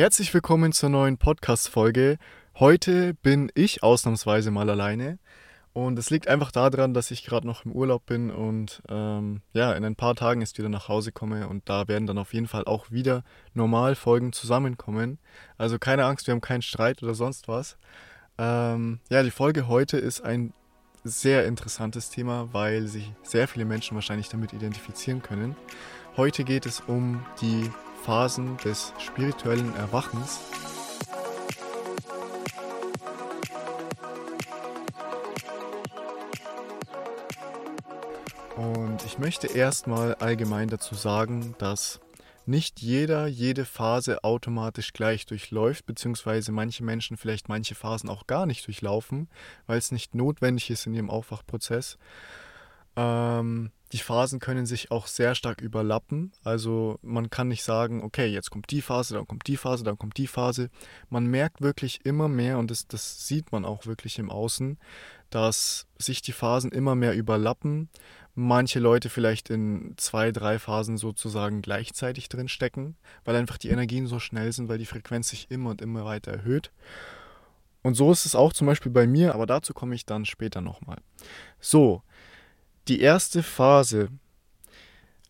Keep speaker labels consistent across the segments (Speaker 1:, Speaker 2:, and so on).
Speaker 1: Herzlich willkommen zur neuen Podcast-Folge. Heute bin ich ausnahmsweise mal alleine. Und es liegt einfach daran, dass ich gerade noch im Urlaub bin und ähm, ja, in ein paar Tagen erst wieder nach Hause komme und da werden dann auf jeden Fall auch wieder normal Folgen zusammenkommen. Also keine Angst, wir haben keinen Streit oder sonst was. Ähm, ja, die Folge heute ist ein sehr interessantes Thema, weil sich sehr viele Menschen wahrscheinlich damit identifizieren können. Heute geht es um die Phasen des spirituellen Erwachens. Und ich möchte erstmal allgemein dazu sagen, dass nicht jeder jede Phase automatisch gleich durchläuft, beziehungsweise manche Menschen vielleicht manche Phasen auch gar nicht durchlaufen, weil es nicht notwendig ist in ihrem Aufwachprozess. Ähm, die Phasen können sich auch sehr stark überlappen. Also man kann nicht sagen, okay, jetzt kommt die Phase, dann kommt die Phase, dann kommt die Phase. Man merkt wirklich immer mehr, und das, das sieht man auch wirklich im Außen, dass sich die Phasen immer mehr überlappen. Manche Leute vielleicht in zwei, drei Phasen sozusagen gleichzeitig drin stecken, weil einfach die Energien so schnell sind, weil die Frequenz sich immer und immer weiter erhöht. Und so ist es auch zum Beispiel bei mir, aber dazu komme ich dann später nochmal. So, die erste Phase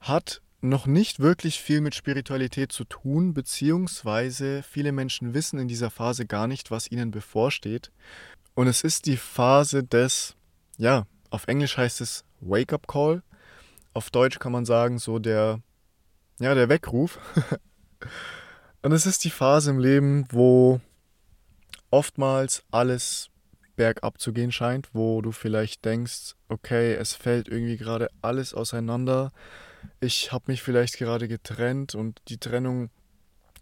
Speaker 1: hat noch nicht wirklich viel mit Spiritualität zu tun, beziehungsweise viele Menschen wissen in dieser Phase gar nicht, was ihnen bevorsteht. Und es ist die Phase des, ja, auf Englisch heißt es Wake-up Call. Auf Deutsch kann man sagen, so der, ja, der Weckruf. Und es ist die Phase im Leben, wo oftmals alles bergab zu gehen scheint, wo du vielleicht denkst, okay, es fällt irgendwie gerade alles auseinander. Ich habe mich vielleicht gerade getrennt und die Trennung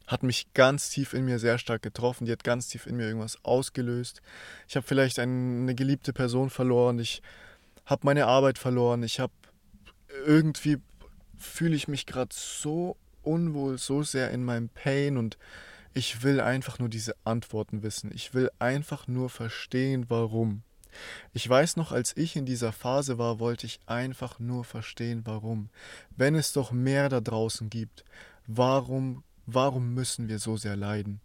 Speaker 1: hat mich ganz tief in mir sehr stark getroffen. Die hat ganz tief in mir irgendwas ausgelöst. Ich habe vielleicht eine geliebte Person verloren. Ich habe meine Arbeit verloren. Ich habe irgendwie fühle ich mich gerade so unwohl, so sehr in meinem Pain und ich will einfach nur diese Antworten wissen. Ich will einfach nur verstehen, warum. Ich weiß noch, als ich in dieser Phase war, wollte ich einfach nur verstehen, warum. Wenn es doch mehr da draußen gibt, warum, warum müssen wir so sehr leiden?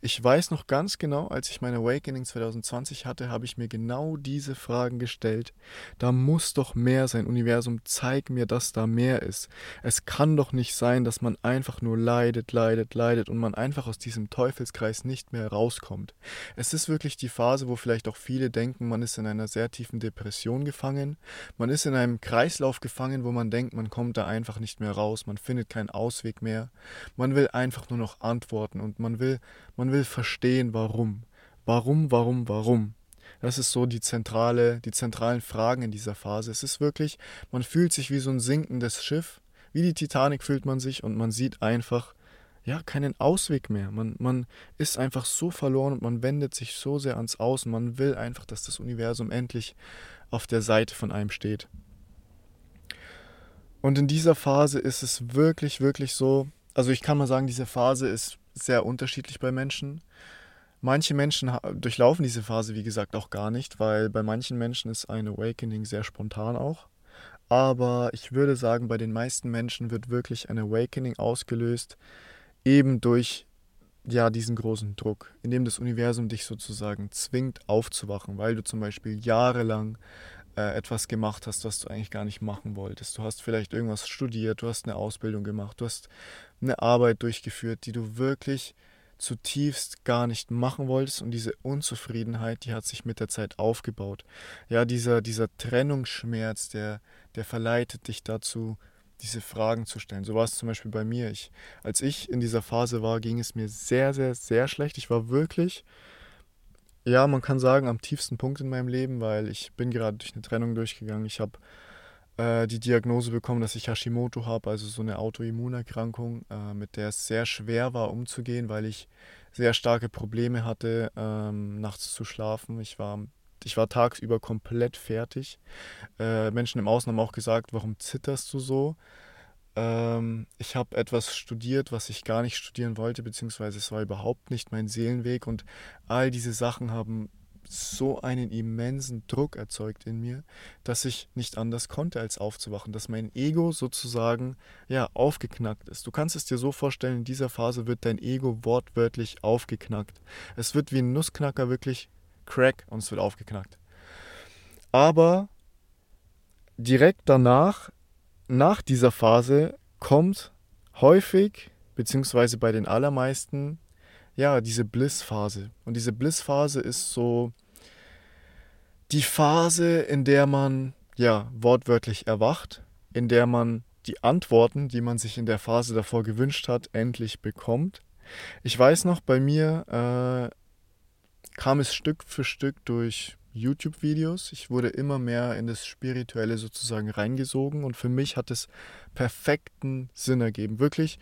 Speaker 1: Ich weiß noch ganz genau, als ich mein Awakening 2020 hatte, habe ich mir genau diese Fragen gestellt. Da muss doch mehr sein. Universum, zeig mir, dass da mehr ist. Es kann doch nicht sein, dass man einfach nur leidet, leidet, leidet und man einfach aus diesem Teufelskreis nicht mehr rauskommt. Es ist wirklich die Phase, wo vielleicht auch viele denken, man ist in einer sehr tiefen Depression gefangen. Man ist in einem Kreislauf gefangen, wo man denkt, man kommt da einfach nicht mehr raus. Man findet keinen Ausweg mehr. Man will einfach nur noch antworten und man will man will verstehen, warum. Warum, warum, warum. Das ist so die zentrale, die zentralen Fragen in dieser Phase. Es ist wirklich, man fühlt sich wie so ein sinkendes Schiff. Wie die Titanic fühlt man sich und man sieht einfach, ja, keinen Ausweg mehr. Man, man ist einfach so verloren und man wendet sich so sehr ans Außen. Man will einfach, dass das Universum endlich auf der Seite von einem steht. Und in dieser Phase ist es wirklich, wirklich so, also ich kann mal sagen, diese Phase ist sehr unterschiedlich bei Menschen. Manche Menschen durchlaufen diese Phase, wie gesagt, auch gar nicht, weil bei manchen Menschen ist ein Awakening sehr spontan auch. Aber ich würde sagen, bei den meisten Menschen wird wirklich ein Awakening ausgelöst, eben durch ja, diesen großen Druck, indem das Universum dich sozusagen zwingt aufzuwachen, weil du zum Beispiel jahrelang äh, etwas gemacht hast, was du eigentlich gar nicht machen wolltest. Du hast vielleicht irgendwas studiert, du hast eine Ausbildung gemacht, du hast eine Arbeit durchgeführt, die du wirklich zutiefst gar nicht machen wolltest und diese Unzufriedenheit, die hat sich mit der Zeit aufgebaut. Ja, dieser, dieser Trennungsschmerz, der, der verleitet dich dazu, diese Fragen zu stellen. So war es zum Beispiel bei mir. Ich, als ich in dieser Phase war, ging es mir sehr, sehr, sehr schlecht. Ich war wirklich ja, man kann sagen, am tiefsten Punkt in meinem Leben, weil ich bin gerade durch eine Trennung durchgegangen. Ich habe äh, die Diagnose bekommen, dass ich Hashimoto habe, also so eine Autoimmunerkrankung, äh, mit der es sehr schwer war umzugehen, weil ich sehr starke Probleme hatte, ähm, nachts zu schlafen. Ich war, ich war tagsüber komplett fertig. Äh, Menschen im Außen haben auch gesagt, warum zitterst du so? Ähm, ich habe etwas studiert, was ich gar nicht studieren wollte, beziehungsweise es war überhaupt nicht mein Seelenweg und all diese Sachen haben so einen immensen Druck erzeugt in mir, dass ich nicht anders konnte, als aufzuwachen, dass mein Ego sozusagen ja aufgeknackt ist. Du kannst es dir so vorstellen, in dieser Phase wird dein Ego wortwörtlich aufgeknackt. Es wird wie ein Nussknacker wirklich Crack und es wird aufgeknackt. Aber direkt danach, nach dieser Phase, kommt häufig, beziehungsweise bei den allermeisten, ja, diese Bliss-Phase. Und diese Bliss-Phase ist so die Phase, in der man, ja, wortwörtlich erwacht, in der man die Antworten, die man sich in der Phase davor gewünscht hat, endlich bekommt. Ich weiß noch, bei mir äh, kam es Stück für Stück durch YouTube-Videos. Ich wurde immer mehr in das Spirituelle sozusagen reingesogen und für mich hat es perfekten Sinn ergeben. Wirklich,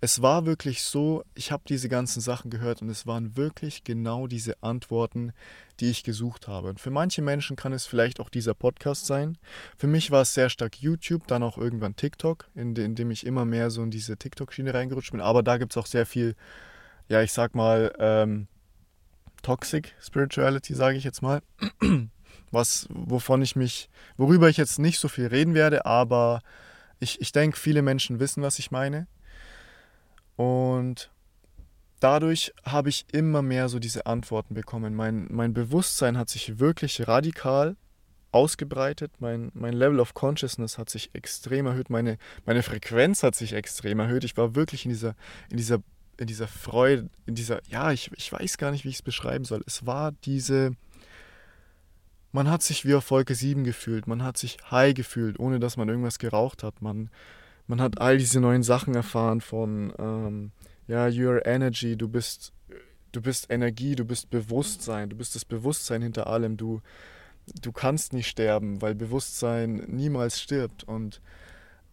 Speaker 1: es war wirklich so, ich habe diese ganzen Sachen gehört und es waren wirklich genau diese Antworten, die ich gesucht habe. Und für manche Menschen kann es vielleicht auch dieser Podcast sein. Für mich war es sehr stark YouTube, dann auch irgendwann TikTok, in, in dem ich immer mehr so in diese TikTok-Schiene reingerutscht bin. Aber da gibt es auch sehr viel, ja, ich sag mal, ähm, Toxic Spirituality, sage ich jetzt mal. Was, wovon ich mich, worüber ich jetzt nicht so viel reden werde, aber ich, ich denke, viele Menschen wissen, was ich meine. Und dadurch habe ich immer mehr so diese Antworten bekommen. Mein, mein Bewusstsein hat sich wirklich radikal ausgebreitet. Mein, mein Level of Consciousness hat sich extrem erhöht. Meine, meine Frequenz hat sich extrem erhöht. Ich war wirklich in dieser, in dieser in dieser Freude, in dieser, ja, ich, ich weiß gar nicht, wie ich es beschreiben soll. Es war diese, man hat sich wie auf Wolke 7 gefühlt, man hat sich high gefühlt, ohne dass man irgendwas geraucht hat. Man, man hat all diese neuen Sachen erfahren von, ähm, ja, your energy, du bist, du bist Energie, du bist Bewusstsein, du bist das Bewusstsein hinter allem, du, du kannst nicht sterben, weil Bewusstsein niemals stirbt und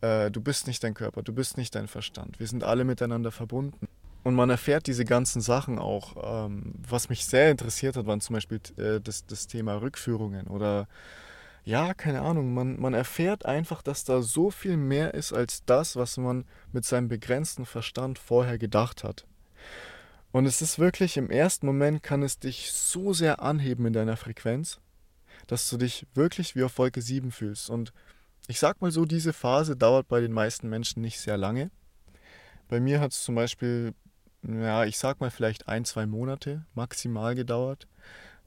Speaker 1: äh, du bist nicht dein Körper, du bist nicht dein Verstand. Wir sind alle miteinander verbunden. Und man erfährt diese ganzen Sachen auch. Ähm, was mich sehr interessiert hat, waren zum Beispiel äh, das, das Thema Rückführungen oder ja, keine Ahnung. Man, man erfährt einfach, dass da so viel mehr ist als das, was man mit seinem begrenzten Verstand vorher gedacht hat. Und es ist wirklich, im ersten Moment kann es dich so sehr anheben in deiner Frequenz, dass du dich wirklich wie auf Wolke 7 fühlst. Und ich sag mal so, diese Phase dauert bei den meisten Menschen nicht sehr lange. Bei mir hat es zum Beispiel ja, ich sag mal vielleicht ein, zwei Monate maximal gedauert,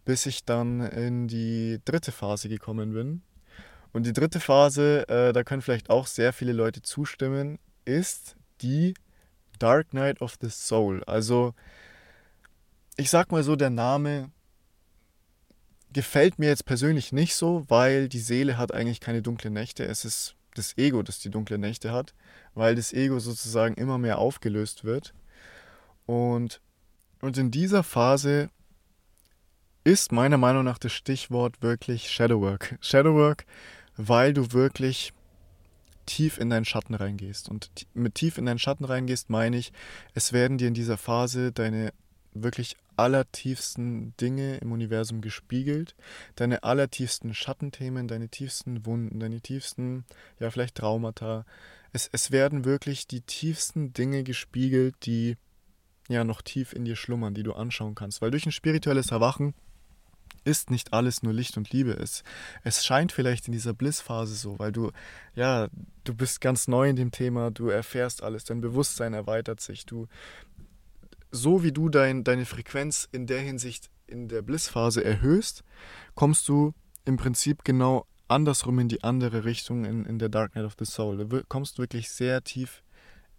Speaker 1: bis ich dann in die dritte Phase gekommen bin. Und die dritte Phase, äh, da können vielleicht auch sehr viele Leute zustimmen, ist die Dark Night of the Soul. Also, ich sag mal so, der Name gefällt mir jetzt persönlich nicht so, weil die Seele hat eigentlich keine dunklen Nächte. Es ist das Ego, das die dunklen Nächte hat, weil das Ego sozusagen immer mehr aufgelöst wird. Und, und in dieser Phase ist meiner Meinung nach das Stichwort wirklich Shadowwork. Shadowwork, weil du wirklich tief in deinen Schatten reingehst. Und mit tief in deinen Schatten reingehst, meine ich, es werden dir in dieser Phase deine wirklich allertiefsten Dinge im Universum gespiegelt, deine allertiefsten Schattenthemen, deine tiefsten Wunden, deine tiefsten, ja, vielleicht Traumata. Es, es werden wirklich die tiefsten Dinge gespiegelt, die ja noch tief in dir schlummern, die du anschauen kannst. Weil durch ein spirituelles Erwachen ist nicht alles nur Licht und Liebe. Es, es scheint vielleicht in dieser Blissphase so, weil du, ja, du bist ganz neu in dem Thema, du erfährst alles, dein Bewusstsein erweitert sich. Du, so wie du dein, deine Frequenz in der Hinsicht in der Blissphase erhöhst, kommst du im Prinzip genau andersrum in die andere Richtung in, in der Dark Night of the Soul. Du kommst wirklich sehr tief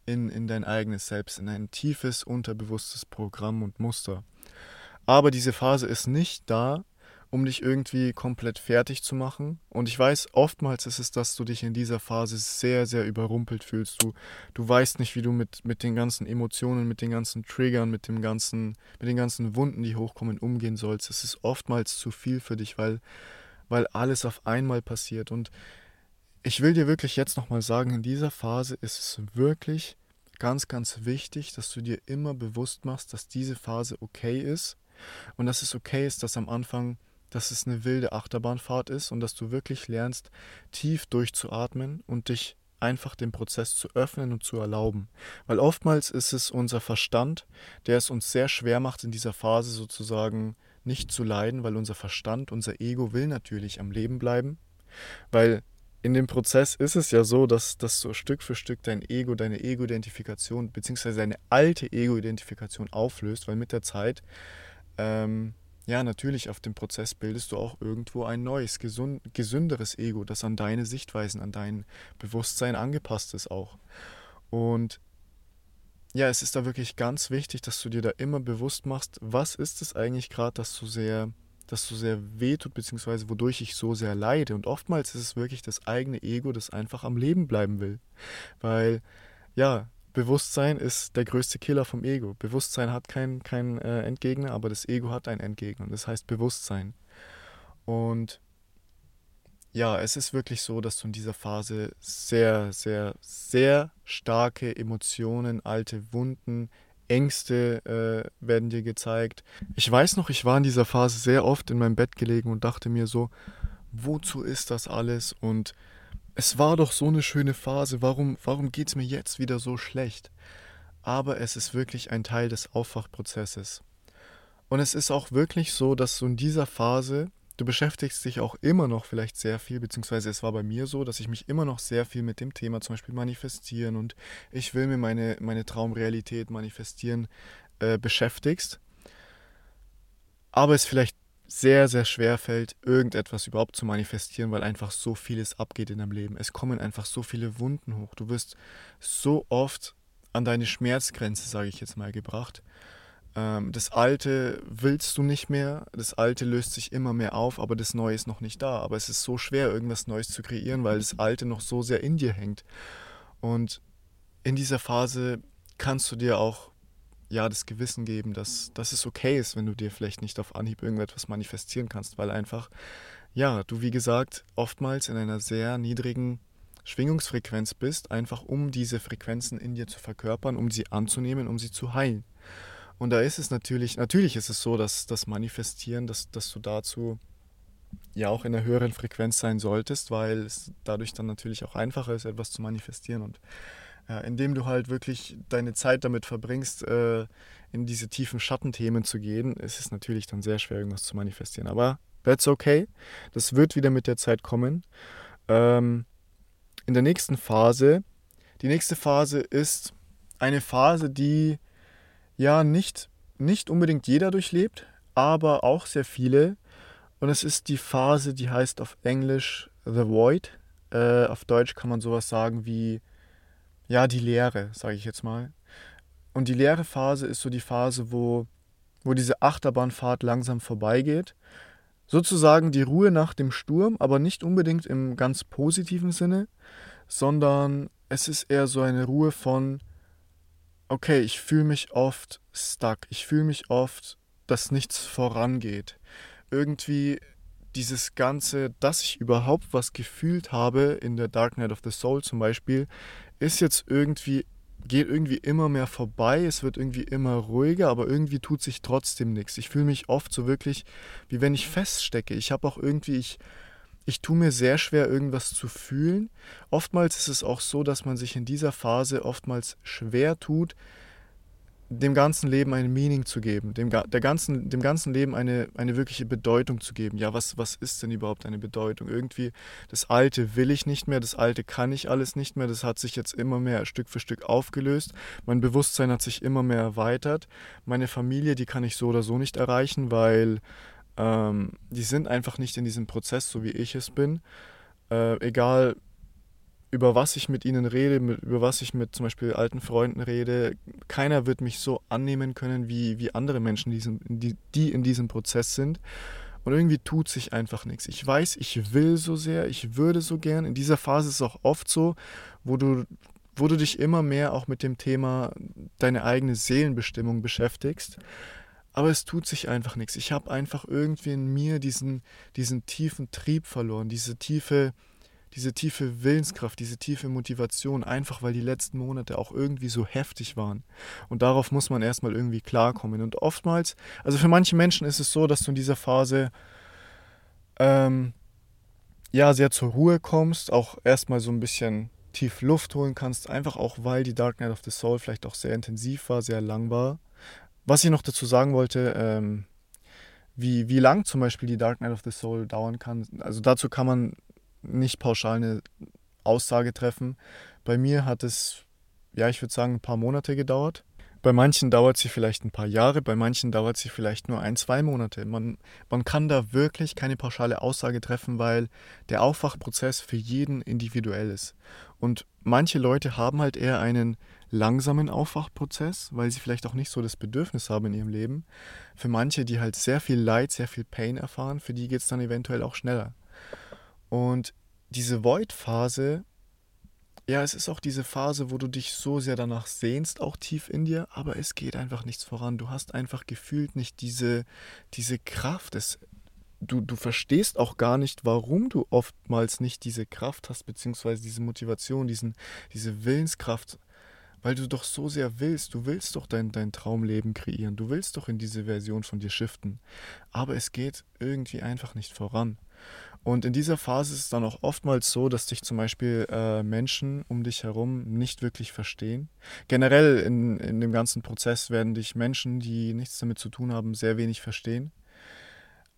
Speaker 1: in, in dein eigenes Selbst, in ein tiefes, unterbewusstes Programm und Muster. Aber diese Phase ist nicht da, um dich irgendwie komplett fertig zu machen. Und ich weiß, oftmals ist es, dass du dich in dieser Phase sehr, sehr überrumpelt fühlst. Du, du weißt nicht, wie du mit, mit den ganzen Emotionen, mit den ganzen Triggern, mit, dem ganzen, mit den ganzen Wunden, die hochkommen, umgehen sollst. Es ist oftmals zu viel für dich, weil, weil alles auf einmal passiert. Und ich will dir wirklich jetzt nochmal sagen, in dieser Phase ist es wirklich ganz, ganz wichtig, dass du dir immer bewusst machst, dass diese Phase okay ist und dass es okay ist, dass am Anfang, dass es eine wilde Achterbahnfahrt ist und dass du wirklich lernst, tief durchzuatmen und dich einfach dem Prozess zu öffnen und zu erlauben. Weil oftmals ist es unser Verstand, der es uns sehr schwer macht, in dieser Phase sozusagen nicht zu leiden, weil unser Verstand, unser Ego will natürlich am Leben bleiben, weil in dem Prozess ist es ja so, dass, dass so Stück für Stück dein Ego, deine Ego-Identifikation, beziehungsweise deine alte Ego-Identifikation auflöst, weil mit der Zeit, ähm, ja, natürlich auf dem Prozess bildest du auch irgendwo ein neues, gesund, gesünderes Ego, das an deine Sichtweisen, an dein Bewusstsein angepasst ist auch. Und ja, es ist da wirklich ganz wichtig, dass du dir da immer bewusst machst, was ist es eigentlich gerade, das so sehr das so sehr wehtut, beziehungsweise wodurch ich so sehr leide. Und oftmals ist es wirklich das eigene Ego, das einfach am Leben bleiben will. Weil, ja, Bewusstsein ist der größte Killer vom Ego. Bewusstsein hat keinen kein, äh, Endgegner, aber das Ego hat einen Endgegner. Und das heißt Bewusstsein. Und ja, es ist wirklich so, dass du in dieser Phase sehr, sehr, sehr starke Emotionen, alte Wunden, Ängste äh, werden dir gezeigt. Ich weiß noch, ich war in dieser Phase sehr oft in meinem Bett gelegen und dachte mir so, wozu ist das alles? Und es war doch so eine schöne Phase, warum, warum geht es mir jetzt wieder so schlecht? Aber es ist wirklich ein Teil des Aufwachprozesses. Und es ist auch wirklich so, dass du in dieser Phase Du beschäftigst dich auch immer noch vielleicht sehr viel, beziehungsweise es war bei mir so, dass ich mich immer noch sehr viel mit dem Thema zum Beispiel manifestieren und ich will mir meine, meine Traumrealität manifestieren äh, beschäftigst. Aber es vielleicht sehr, sehr schwer fällt, irgendetwas überhaupt zu manifestieren, weil einfach so vieles abgeht in deinem Leben. Es kommen einfach so viele Wunden hoch. Du wirst so oft an deine Schmerzgrenze, sage ich jetzt mal, gebracht. Ähm, das Alte willst du nicht mehr, das Alte löst sich immer mehr auf, aber das Neue ist noch nicht da. Aber es ist so schwer, irgendwas Neues zu kreieren, weil das Alte noch so sehr in dir hängt. Und in dieser Phase kannst du dir auch ja das Gewissen geben, dass, dass es okay ist, wenn du dir vielleicht nicht auf Anhieb irgendetwas manifestieren kannst, weil einfach, ja, du wie gesagt oftmals in einer sehr niedrigen Schwingungsfrequenz bist, einfach um diese Frequenzen in dir zu verkörpern, um sie anzunehmen, um sie zu heilen. Und da ist es natürlich, natürlich ist es so, dass das Manifestieren, dass, dass du dazu ja auch in einer höheren Frequenz sein solltest, weil es dadurch dann natürlich auch einfacher ist, etwas zu manifestieren. Und ja, indem du halt wirklich deine Zeit damit verbringst, äh, in diese tiefen Schattenthemen zu gehen, ist es natürlich dann sehr schwer, irgendwas zu manifestieren. Aber that's okay. Das wird wieder mit der Zeit kommen. Ähm, in der nächsten Phase, die nächste Phase ist eine Phase, die ja nicht, nicht unbedingt jeder durchlebt, aber auch sehr viele. Und es ist die Phase, die heißt auf Englisch The Void. Äh, auf Deutsch kann man sowas sagen wie, ja, die Leere, sage ich jetzt mal. Und die leere Phase ist so die Phase, wo, wo diese Achterbahnfahrt langsam vorbeigeht. Sozusagen die Ruhe nach dem Sturm, aber nicht unbedingt im ganz positiven Sinne, sondern es ist eher so eine Ruhe von, okay, ich fühle mich oft stuck. Ich fühle mich oft, dass nichts vorangeht. Irgendwie dieses Ganze, dass ich überhaupt was gefühlt habe in der Dark Night of the Soul zum Beispiel, ist jetzt irgendwie, geht irgendwie immer mehr vorbei. Es wird irgendwie immer ruhiger, aber irgendwie tut sich trotzdem nichts. Ich fühle mich oft so wirklich, wie wenn ich feststecke. Ich habe auch irgendwie, ich ich tue mir sehr schwer, irgendwas zu fühlen. Oftmals ist es auch so, dass man sich in dieser Phase oftmals schwer tut, dem ganzen Leben ein Meaning zu geben, dem, der ganzen, dem ganzen Leben eine, eine wirkliche Bedeutung zu geben. Ja, was, was ist denn überhaupt eine Bedeutung? Irgendwie, das Alte will ich nicht mehr, das Alte kann ich alles nicht mehr, das hat sich jetzt immer mehr Stück für Stück aufgelöst, mein Bewusstsein hat sich immer mehr erweitert, meine Familie, die kann ich so oder so nicht erreichen, weil ähm, die sind einfach nicht in diesem Prozess, so wie ich es bin. Äh, egal, über was ich mit ihnen rede, mit, über was ich mit zum Beispiel alten Freunden rede, keiner wird mich so annehmen können wie, wie andere Menschen, die, die in diesem Prozess sind. Und irgendwie tut sich einfach nichts. Ich weiß, ich will so sehr, ich würde so gern. In dieser Phase ist es auch oft so, wo du, wo du dich immer mehr auch mit dem Thema deine eigene Seelenbestimmung beschäftigst. Aber es tut sich einfach nichts. Ich habe einfach irgendwie in mir diesen, diesen tiefen Trieb verloren, diese tiefe, diese tiefe Willenskraft, diese tiefe Motivation, einfach weil die letzten Monate auch irgendwie so heftig waren. Und darauf muss man erstmal irgendwie klarkommen. Und oftmals, also für manche Menschen ist es so, dass du in dieser Phase ähm, ja sehr zur Ruhe kommst, auch erstmal so ein bisschen tief Luft holen kannst, einfach auch weil die Dark Night of the Soul vielleicht auch sehr intensiv war, sehr lang war. Was ich noch dazu sagen wollte, ähm, Wie, wie lang zum Beispiel die Dark Night of the Soul dauern kann, also dazu kann man nicht pauschal eine Aussage treffen. Bei mir hat es, ja, ich würde sagen, ein paar Monate gedauert. Bei manchen dauert sie vielleicht ein paar Jahre, bei manchen dauert sie vielleicht nur ein, zwei Monate. Man, man kann da wirklich keine pauschale Aussage treffen, weil der Aufwachprozess für jeden individuell ist. Und manche Leute haben halt eher einen langsamen Aufwachprozess, weil sie vielleicht auch nicht so das Bedürfnis haben in ihrem Leben. Für manche, die halt sehr viel Leid, sehr viel Pain erfahren, für die geht es dann eventuell auch schneller. Und diese Void-Phase ja, es ist auch diese Phase, wo du dich so sehr danach sehnst, auch tief in dir, aber es geht einfach nichts voran. Du hast einfach gefühlt nicht diese, diese Kraft. Es, du, du verstehst auch gar nicht, warum du oftmals nicht diese Kraft hast, beziehungsweise diese Motivation, diesen, diese Willenskraft, weil du doch so sehr willst. Du willst doch dein, dein Traumleben kreieren. Du willst doch in diese Version von dir shiften. Aber es geht irgendwie einfach nicht voran. Und in dieser Phase ist es dann auch oftmals so, dass dich zum Beispiel äh, Menschen um dich herum nicht wirklich verstehen. Generell in, in dem ganzen Prozess werden dich Menschen, die nichts damit zu tun haben, sehr wenig verstehen.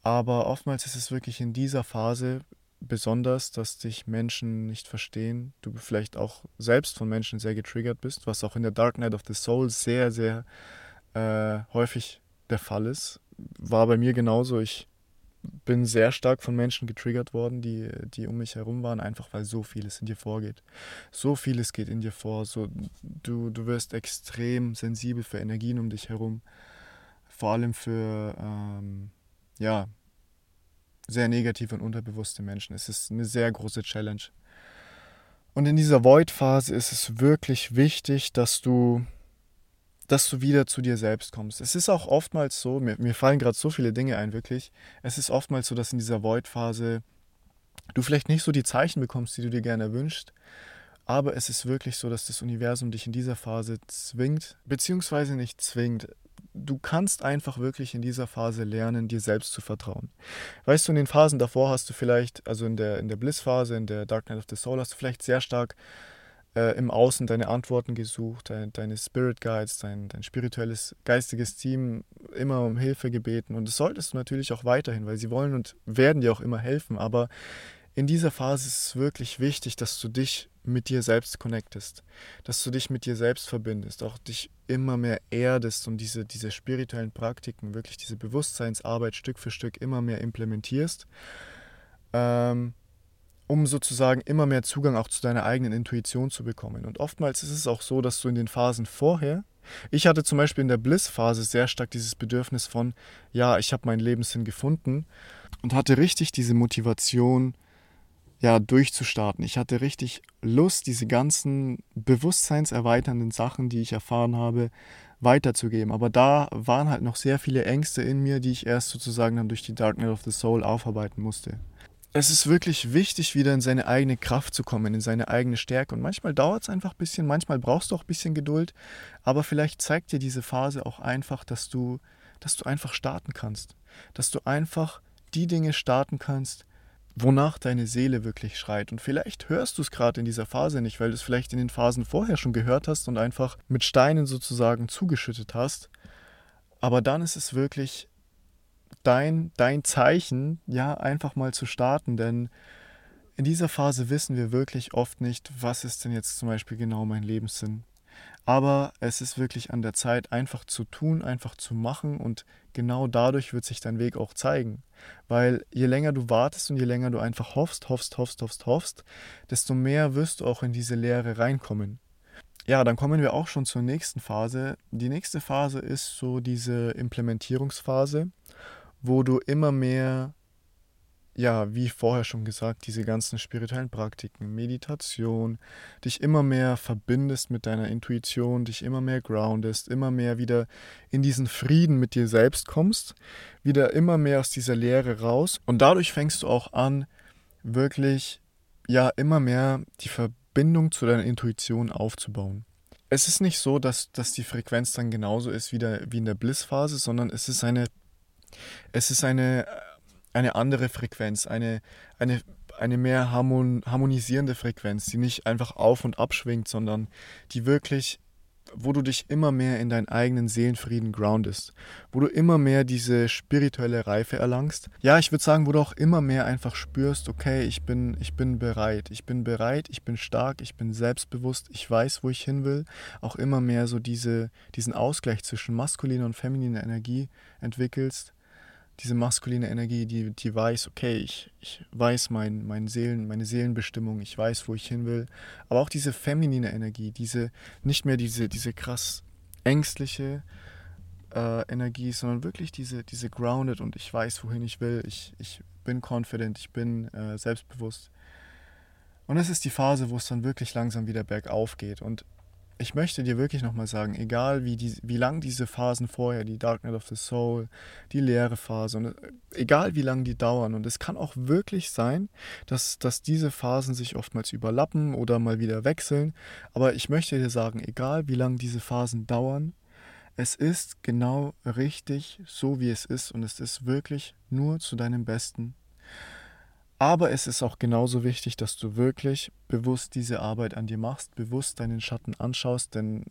Speaker 1: Aber oftmals ist es wirklich in dieser Phase besonders, dass dich Menschen nicht verstehen. Du vielleicht auch selbst von Menschen sehr getriggert bist, was auch in der Dark Night of the Soul sehr, sehr äh, häufig der Fall ist. War bei mir genauso. Ich bin sehr stark von Menschen getriggert worden, die, die um mich herum waren, einfach weil so vieles in dir vorgeht. So vieles geht in dir vor. So, du, du wirst extrem sensibel für Energien um dich herum. Vor allem für ähm, ja, sehr negative und unterbewusste Menschen. Es ist eine sehr große Challenge. Und in dieser Void-Phase ist es wirklich wichtig, dass du dass du wieder zu dir selbst kommst. Es ist auch oftmals so, mir, mir fallen gerade so viele Dinge ein, wirklich. Es ist oftmals so, dass in dieser Void-Phase du vielleicht nicht so die Zeichen bekommst, die du dir gerne wünschst. Aber es ist wirklich so, dass das Universum dich in dieser Phase zwingt, beziehungsweise nicht zwingt. Du kannst einfach wirklich in dieser Phase lernen, dir selbst zu vertrauen. Weißt du, in den Phasen davor hast du vielleicht, also in der, in der Bliss-Phase, in der Dark Night of the Soul, hast du vielleicht sehr stark äh, im Außen deine Antworten gesucht, deine, deine Spirit Guides, dein, dein spirituelles, geistiges Team immer um Hilfe gebeten. Und das solltest du natürlich auch weiterhin, weil sie wollen und werden dir auch immer helfen. Aber in dieser Phase ist es wirklich wichtig, dass du dich mit dir selbst connectest, dass du dich mit dir selbst verbindest, auch dich immer mehr erdest und diese, diese spirituellen Praktiken, wirklich diese Bewusstseinsarbeit Stück für Stück immer mehr implementierst. Ähm, um sozusagen immer mehr Zugang auch zu deiner eigenen Intuition zu bekommen. Und oftmals ist es auch so, dass du in den Phasen vorher, ich hatte zum Beispiel in der Bliss-Phase sehr stark dieses Bedürfnis von, ja, ich habe meinen Lebenssinn gefunden und hatte richtig diese Motivation, ja, durchzustarten. Ich hatte richtig Lust, diese ganzen bewusstseinserweiternden Sachen, die ich erfahren habe, weiterzugeben. Aber da waren halt noch sehr viele Ängste in mir, die ich erst sozusagen dann durch die Darknet of the Soul aufarbeiten musste es ist wirklich wichtig, wieder in seine eigene Kraft zu kommen, in seine eigene Stärke. Und manchmal dauert es einfach ein bisschen, manchmal brauchst du auch ein bisschen Geduld, aber vielleicht zeigt dir diese Phase auch einfach, dass du, dass du einfach starten kannst. Dass du einfach die Dinge starten kannst, wonach deine Seele wirklich schreit. Und vielleicht hörst du es gerade in dieser Phase nicht, weil du es vielleicht in den Phasen vorher schon gehört hast und einfach mit Steinen sozusagen zugeschüttet hast. Aber dann ist es wirklich dein, dein Zeichen, ja, einfach mal zu starten, denn in dieser Phase wissen wir wirklich oft nicht, was ist denn jetzt zum Beispiel genau mein Lebenssinn. Aber es ist wirklich an der Zeit, einfach zu tun, einfach zu machen und genau dadurch wird sich dein Weg auch zeigen. Weil je länger du wartest und je länger du einfach hoffst, hoffst, hoffst, hoffst, hoffst, desto mehr wirst du auch in diese Lehre reinkommen. Ja, dann kommen wir auch schon zur nächsten Phase. Die nächste Phase ist so diese Implementierungsphase wo du immer mehr, ja, wie vorher schon gesagt, diese ganzen spirituellen Praktiken, Meditation, dich immer mehr verbindest mit deiner Intuition, dich immer mehr groundest, immer mehr wieder in diesen Frieden mit dir selbst kommst, wieder immer mehr aus dieser Leere raus und dadurch fängst du auch an, wirklich, ja, immer mehr die Verbindung zu deiner Intuition aufzubauen. Es ist nicht so, dass, dass die Frequenz dann genauso ist wie, der, wie in der Bliss-Phase, sondern es ist eine es ist eine, eine andere Frequenz, eine, eine, eine mehr harmon, harmonisierende Frequenz, die nicht einfach auf und ab schwingt, sondern die wirklich wo du dich immer mehr in deinen eigenen Seelenfrieden groundest, wo du immer mehr diese spirituelle Reife erlangst. Ja, ich würde sagen, wo du auch immer mehr einfach spürst, okay, ich bin, ich bin bereit, ich bin bereit, ich bin stark, ich bin selbstbewusst, ich weiß, wo ich hin will. Auch immer mehr so diese, diesen Ausgleich zwischen maskuliner und femininer Energie entwickelst diese maskuline Energie, die, die weiß, okay, ich, ich weiß mein, mein Seelen, meine Seelenbestimmung, ich weiß, wo ich hin will. Aber auch diese feminine Energie, diese, nicht mehr diese, diese krass ängstliche äh, Energie, sondern wirklich diese, diese grounded und ich weiß, wohin ich will, ich, ich bin confident, ich bin äh, selbstbewusst. Und das ist die Phase, wo es dann wirklich langsam wieder bergauf geht. Und ich möchte dir wirklich nochmal sagen, egal wie, die, wie lang diese Phasen vorher, die Dark Night of the Soul, die leere Phase, und äh, egal wie lange die dauern, und es kann auch wirklich sein, dass, dass diese Phasen sich oftmals überlappen oder mal wieder wechseln, aber ich möchte dir sagen, egal wie lange diese Phasen dauern, es ist genau richtig so, wie es ist, und es ist wirklich nur zu deinem Besten. Aber es ist auch genauso wichtig, dass du wirklich bewusst diese Arbeit an dir machst, bewusst deinen Schatten anschaust, denn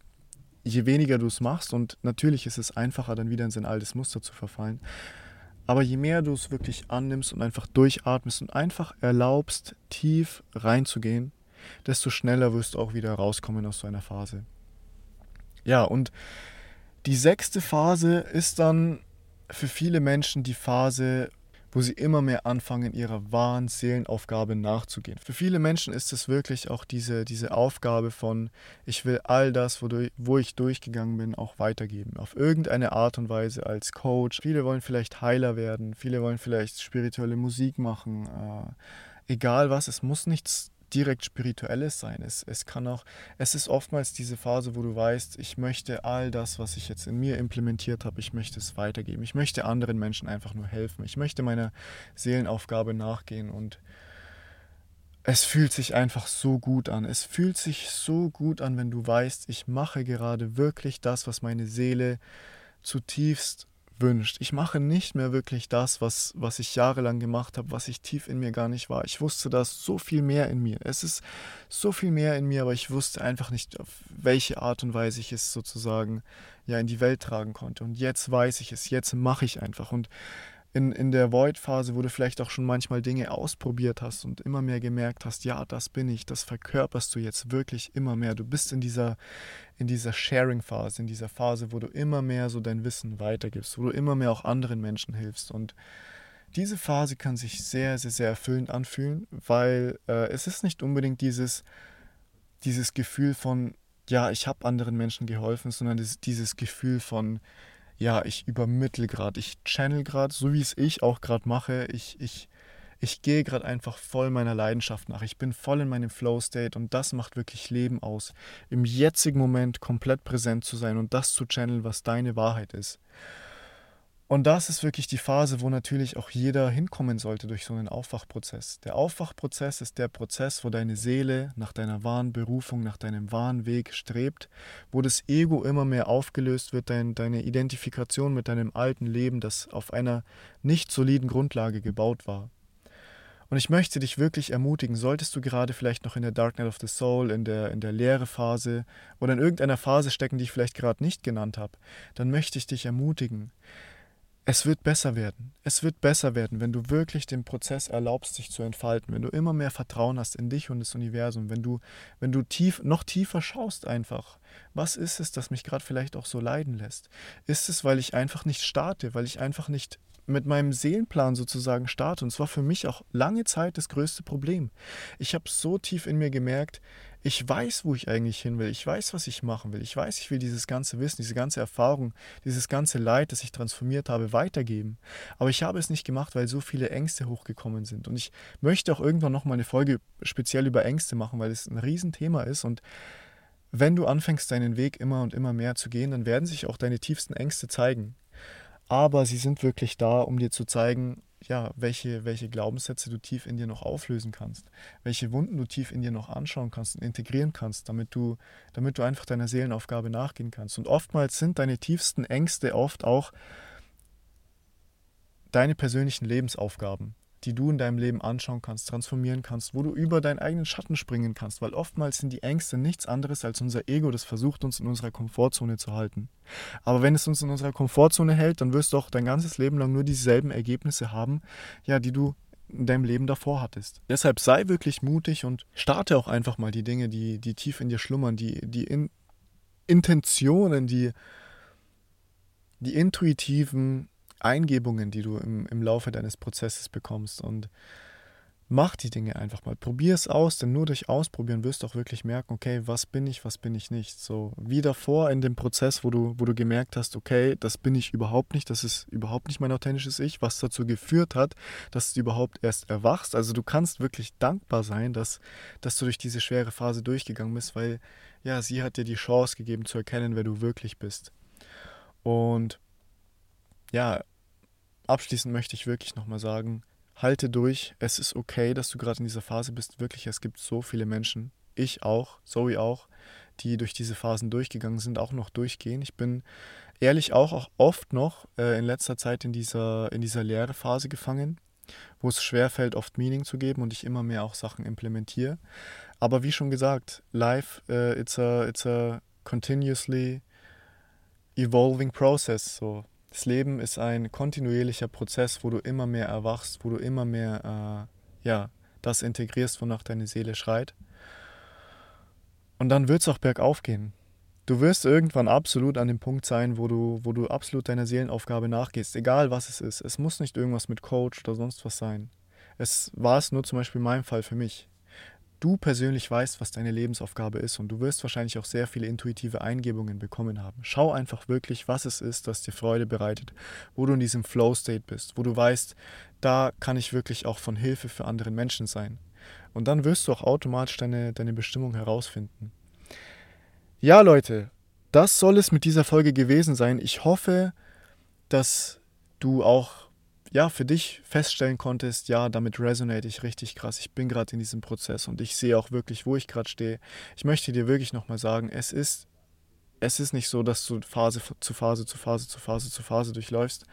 Speaker 1: je weniger du es machst, und natürlich ist es einfacher, dann wieder in sein altes Muster zu verfallen, aber je mehr du es wirklich annimmst und einfach durchatmest und einfach erlaubst, tief reinzugehen, desto schneller wirst du auch wieder rauskommen aus so einer Phase. Ja, und die sechste Phase ist dann für viele Menschen die Phase, wo sie immer mehr anfangen, ihrer wahren Seelenaufgabe nachzugehen. Für viele Menschen ist es wirklich auch diese, diese Aufgabe von, ich will all das, wodurch, wo ich durchgegangen bin, auch weitergeben. Auf irgendeine Art und Weise als Coach. Viele wollen vielleicht Heiler werden, viele wollen vielleicht spirituelle Musik machen. Äh, egal was, es muss nichts direkt Spirituelles sein. Es, es kann auch, es ist oftmals diese Phase, wo du weißt, ich möchte all das, was ich jetzt in mir implementiert habe, ich möchte es weitergeben. Ich möchte anderen Menschen einfach nur helfen. Ich möchte meiner Seelenaufgabe nachgehen und es fühlt sich einfach so gut an. Es fühlt sich so gut an, wenn du weißt, ich mache gerade wirklich das, was meine Seele zutiefst wünscht. Ich mache nicht mehr wirklich das, was, was ich jahrelang gemacht habe, was ich tief in mir gar nicht war. Ich wusste das so viel mehr in mir. Es ist so viel mehr in mir, aber ich wusste einfach nicht, auf welche Art und Weise ich es sozusagen ja in die Welt tragen konnte. Und jetzt weiß ich es, jetzt mache ich einfach. Und in, in der Void-Phase, wo du vielleicht auch schon manchmal Dinge ausprobiert hast und immer mehr gemerkt hast, ja, das bin ich, das verkörperst du jetzt wirklich immer mehr. Du bist in dieser, in dieser Sharing-Phase, in dieser Phase, wo du immer mehr so dein Wissen weitergibst, wo du immer mehr auch anderen Menschen hilfst. Und diese Phase kann sich sehr, sehr, sehr erfüllend anfühlen, weil äh, es ist nicht unbedingt dieses, dieses Gefühl von, ja, ich habe anderen Menschen geholfen, sondern dieses, dieses Gefühl von, ja, ich übermittel gerade, ich channel gerade, so wie es ich auch gerade mache. Ich, ich, ich gehe gerade einfach voll meiner Leidenschaft nach. Ich bin voll in meinem Flow-State und das macht wirklich Leben aus. Im jetzigen Moment komplett präsent zu sein und das zu channeln, was deine Wahrheit ist. Und das ist wirklich die Phase, wo natürlich auch jeder hinkommen sollte durch so einen Aufwachprozess. Der Aufwachprozess ist der Prozess, wo deine Seele nach deiner wahren Berufung, nach deinem wahren Weg strebt, wo das Ego immer mehr aufgelöst wird, dein, deine Identifikation mit deinem alten Leben, das auf einer nicht soliden Grundlage gebaut war. Und ich möchte dich wirklich ermutigen, solltest du gerade vielleicht noch in der Dark Night of the Soul, in der, in der leere Phase oder in irgendeiner Phase stecken, die ich vielleicht gerade nicht genannt habe, dann möchte ich dich ermutigen, es wird besser werden. Es wird besser werden, wenn du wirklich den Prozess erlaubst, sich zu entfalten, wenn du immer mehr Vertrauen hast in dich und das Universum, wenn du, wenn du tief, noch tiefer schaust einfach. Was ist es, das mich gerade vielleicht auch so leiden lässt? Ist es, weil ich einfach nicht starte, weil ich einfach nicht mit meinem Seelenplan sozusagen starte? Und es war für mich auch lange Zeit das größte Problem. Ich habe so tief in mir gemerkt, ich weiß, wo ich eigentlich hin will. Ich weiß, was ich machen will. Ich weiß, ich will dieses ganze Wissen, diese ganze Erfahrung, dieses ganze Leid, das ich transformiert habe, weitergeben. Aber ich habe es nicht gemacht, weil so viele Ängste hochgekommen sind. Und ich möchte auch irgendwann nochmal eine Folge speziell über Ängste machen, weil es ein Riesenthema ist. Und wenn du anfängst, deinen Weg immer und immer mehr zu gehen, dann werden sich auch deine tiefsten Ängste zeigen. Aber sie sind wirklich da, um dir zu zeigen, ja, welche, welche Glaubenssätze du tief in dir noch auflösen kannst, welche Wunden du tief in dir noch anschauen kannst und integrieren kannst, damit du, damit du einfach deiner Seelenaufgabe nachgehen kannst. Und oftmals sind deine tiefsten Ängste oft auch deine persönlichen Lebensaufgaben. Die du in deinem Leben anschauen kannst, transformieren kannst, wo du über deinen eigenen Schatten springen kannst, weil oftmals sind die Ängste nichts anderes als unser Ego, das versucht uns in unserer Komfortzone zu halten. Aber wenn es uns in unserer Komfortzone hält, dann wirst du auch dein ganzes Leben lang nur dieselben Ergebnisse haben, ja, die du in deinem Leben davor hattest. Deshalb sei wirklich mutig und starte auch einfach mal die Dinge, die, die tief in dir schlummern, die, die in Intentionen, die, die intuitiven Eingebungen, die du im, im Laufe deines Prozesses bekommst. Und mach die Dinge einfach mal. Probier es aus, denn nur durch Ausprobieren wirst du auch wirklich merken, okay, was bin ich, was bin ich nicht. So wie davor in dem Prozess, wo du, wo du gemerkt hast, okay, das bin ich überhaupt nicht, das ist überhaupt nicht mein authentisches Ich, was dazu geführt hat, dass du überhaupt erst erwachst. Also du kannst wirklich dankbar sein, dass, dass du durch diese schwere Phase durchgegangen bist, weil ja, sie hat dir die Chance gegeben zu erkennen, wer du wirklich bist. Und ja, abschließend möchte ich wirklich nochmal sagen, halte durch. Es ist okay, dass du gerade in dieser Phase bist. Wirklich, es gibt so viele Menschen, ich auch, Zoe auch, die durch diese Phasen durchgegangen sind, auch noch durchgehen. Ich bin ehrlich auch, auch oft noch äh, in letzter Zeit in dieser, in dieser leere Phase gefangen, wo es schwerfällt, oft Meaning zu geben und ich immer mehr auch Sachen implementiere. Aber wie schon gesagt, life, uh, it's, a, it's a continuously evolving process. So, das Leben ist ein kontinuierlicher Prozess, wo du immer mehr erwachst, wo du immer mehr äh, ja, das integrierst, wonach deine Seele schreit. Und dann wird es auch bergauf gehen. Du wirst irgendwann absolut an dem Punkt sein, wo du, wo du absolut deiner Seelenaufgabe nachgehst, egal was es ist. Es muss nicht irgendwas mit Coach oder sonst was sein. Es war es nur zum Beispiel in meinem Fall für mich du persönlich weißt, was deine Lebensaufgabe ist und du wirst wahrscheinlich auch sehr viele intuitive Eingebungen bekommen haben. Schau einfach wirklich, was es ist, das dir Freude bereitet, wo du in diesem Flow-State bist, wo du weißt, da kann ich wirklich auch von Hilfe für andere Menschen sein. Und dann wirst du auch automatisch deine, deine Bestimmung herausfinden. Ja, Leute, das soll es mit dieser Folge gewesen sein. Ich hoffe, dass du auch ja, für dich feststellen konntest, ja, damit resonate ich richtig krass. Ich bin gerade in diesem Prozess und ich sehe auch wirklich, wo ich gerade stehe. Ich möchte dir wirklich nochmal sagen, es ist es ist nicht so, dass du Phase zu Phase zu Phase zu Phase zu Phase durchläufst,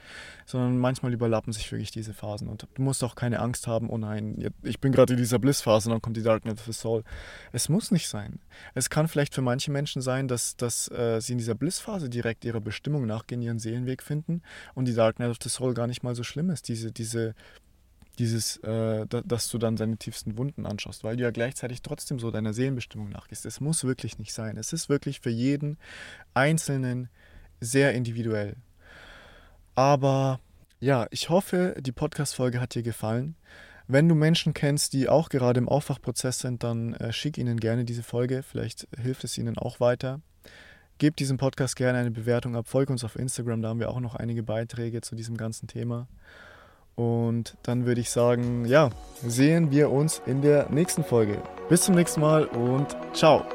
Speaker 1: sondern manchmal überlappen sich wirklich diese Phasen. Und du musst auch keine Angst haben, oh nein, ich bin gerade in dieser Bliss-Phase und dann kommt die Darknet of the Soul. Es muss nicht sein. Es kann vielleicht für manche Menschen sein, dass, dass äh, sie in dieser Bliss-Phase direkt ihrer Bestimmung nachgehen, ihren Seelenweg finden und die Darknet of the Soul gar nicht mal so schlimm ist. Diese, diese dieses, äh, da, dass du dann seine tiefsten Wunden anschaust, weil du ja gleichzeitig trotzdem so deiner Seelenbestimmung nachgehst. Es muss wirklich nicht sein. Es ist wirklich für jeden Einzelnen sehr individuell. Aber ja, ich hoffe, die Podcast-Folge hat dir gefallen. Wenn du Menschen kennst, die auch gerade im Aufwachprozess sind, dann äh, schick ihnen gerne diese Folge. Vielleicht hilft es ihnen auch weiter. Gebt diesem Podcast gerne eine Bewertung ab. Folge uns auf Instagram, da haben wir auch noch einige Beiträge zu diesem ganzen Thema. Und dann würde ich sagen, ja, sehen wir uns in der nächsten Folge. Bis zum nächsten Mal und ciao.